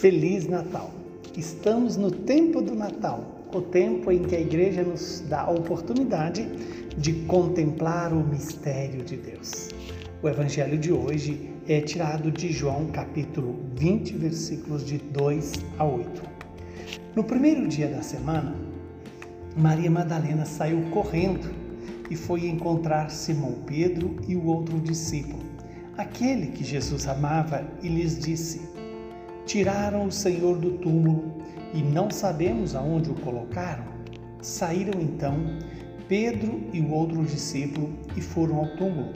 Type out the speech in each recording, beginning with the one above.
Feliz Natal! Estamos no tempo do Natal, o tempo em que a igreja nos dá a oportunidade de contemplar o mistério de Deus. O evangelho de hoje é tirado de João, capítulo 20, versículos de 2 a 8. No primeiro dia da semana, Maria Madalena saiu correndo e foi encontrar Simão Pedro e o outro discípulo, aquele que Jesus amava, e lhes disse: Tiraram o Senhor do túmulo e não sabemos aonde o colocaram. Saíram então Pedro e o outro discípulo e foram ao túmulo.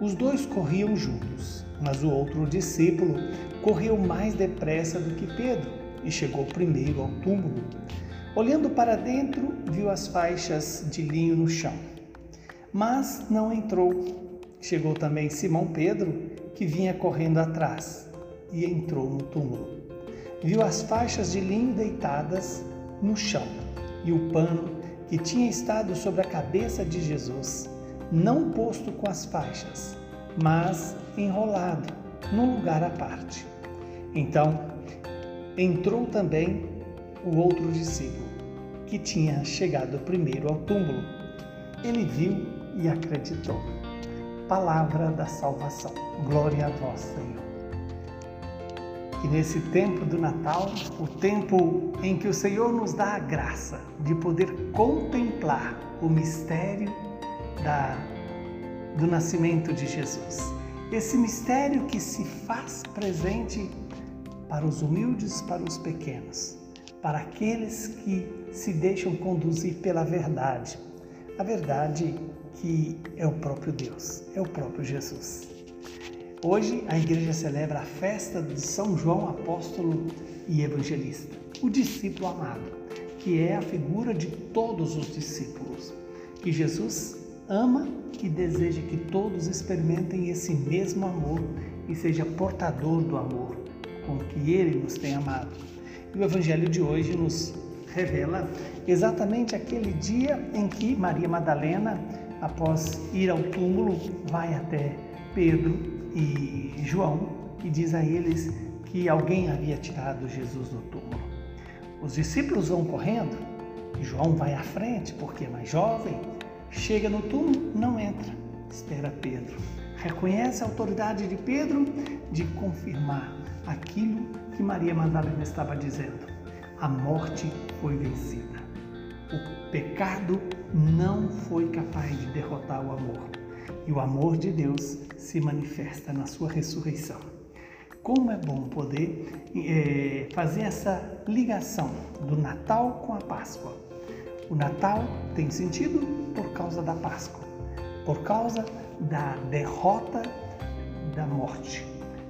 Os dois corriam juntos, mas o outro discípulo correu mais depressa do que Pedro e chegou primeiro ao túmulo. Olhando para dentro, viu as faixas de linho no chão, mas não entrou. Chegou também Simão Pedro, que vinha correndo atrás e entrou no túmulo. Viu as faixas de linho deitadas no chão e o pano que tinha estado sobre a cabeça de Jesus, não posto com as faixas, mas enrolado num lugar à parte. Então entrou também o outro discípulo, que tinha chegado primeiro ao túmulo. Ele viu e acreditou. Palavra da salvação. Glória a vós, Senhor que nesse tempo do Natal, o tempo em que o Senhor nos dá a graça de poder contemplar o mistério da, do nascimento de Jesus, esse mistério que se faz presente para os humildes, para os pequenos, para aqueles que se deixam conduzir pela verdade, a verdade que é o próprio Deus, é o próprio Jesus. Hoje a igreja celebra a festa de São João Apóstolo e Evangelista, o discípulo amado, que é a figura de todos os discípulos, que Jesus ama e deseja que todos experimentem esse mesmo amor e seja portador do amor com que ele nos tem amado. E o evangelho de hoje nos revela exatamente aquele dia em que Maria Madalena, após ir ao túmulo, vai até Pedro e João e diz a eles que alguém havia tirado Jesus do túmulo. Os discípulos vão correndo e João vai à frente porque é mais jovem, chega no túmulo, não entra, espera Pedro. Reconhece a autoridade de Pedro de confirmar aquilo que Maria Madalena estava dizendo. A morte foi vencida. O pecado não foi capaz de derrotar o amor e o amor de Deus se manifesta na sua ressurreição. Como é bom poder é, fazer essa ligação do Natal com a Páscoa. O Natal tem sentido por causa da Páscoa, por causa da derrota da morte,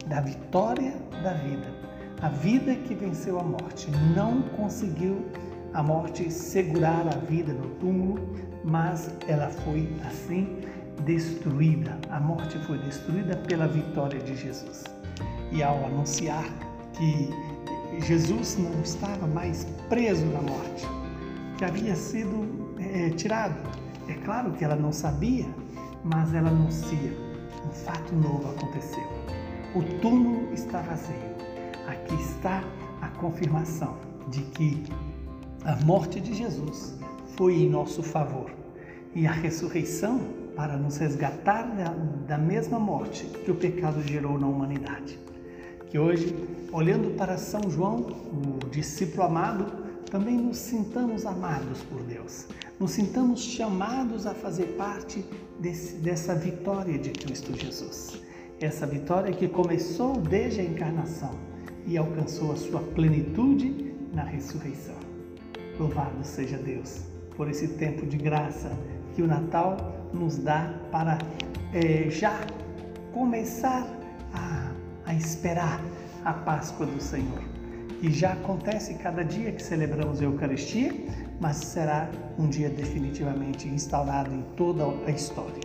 da vitória da vida. A vida que venceu a morte não conseguiu a morte segurar a vida no túmulo, mas ela foi assim destruída, a morte foi destruída pela vitória de Jesus. E ao anunciar que Jesus não estava mais preso na morte, que havia sido é, tirado, é claro que ela não sabia, mas ela anuncia: um fato novo aconteceu. O túmulo está vazio. Aqui está a confirmação de que a morte de Jesus foi em nosso favor e a ressurreição para nos resgatar da, da mesma morte que o pecado gerou na humanidade. Que hoje, olhando para São João, o discípulo amado, também nos sintamos amados por Deus, nos sintamos chamados a fazer parte desse, dessa vitória de Cristo Jesus. Essa vitória que começou desde a encarnação e alcançou a sua plenitude na ressurreição. Louvado seja Deus por esse tempo de graça que o Natal nos dá para é, já começar a, a esperar a Páscoa do Senhor. E já acontece cada dia que celebramos a Eucaristia, mas será um dia definitivamente instaurado em toda a história.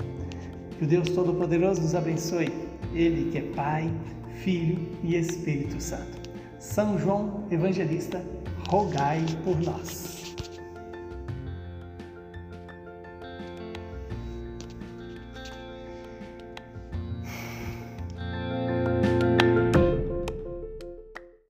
Que o Deus Todo-Poderoso nos abençoe, Ele que é Pai, Filho e Espírito Santo. São João Evangelista, rogai por nós.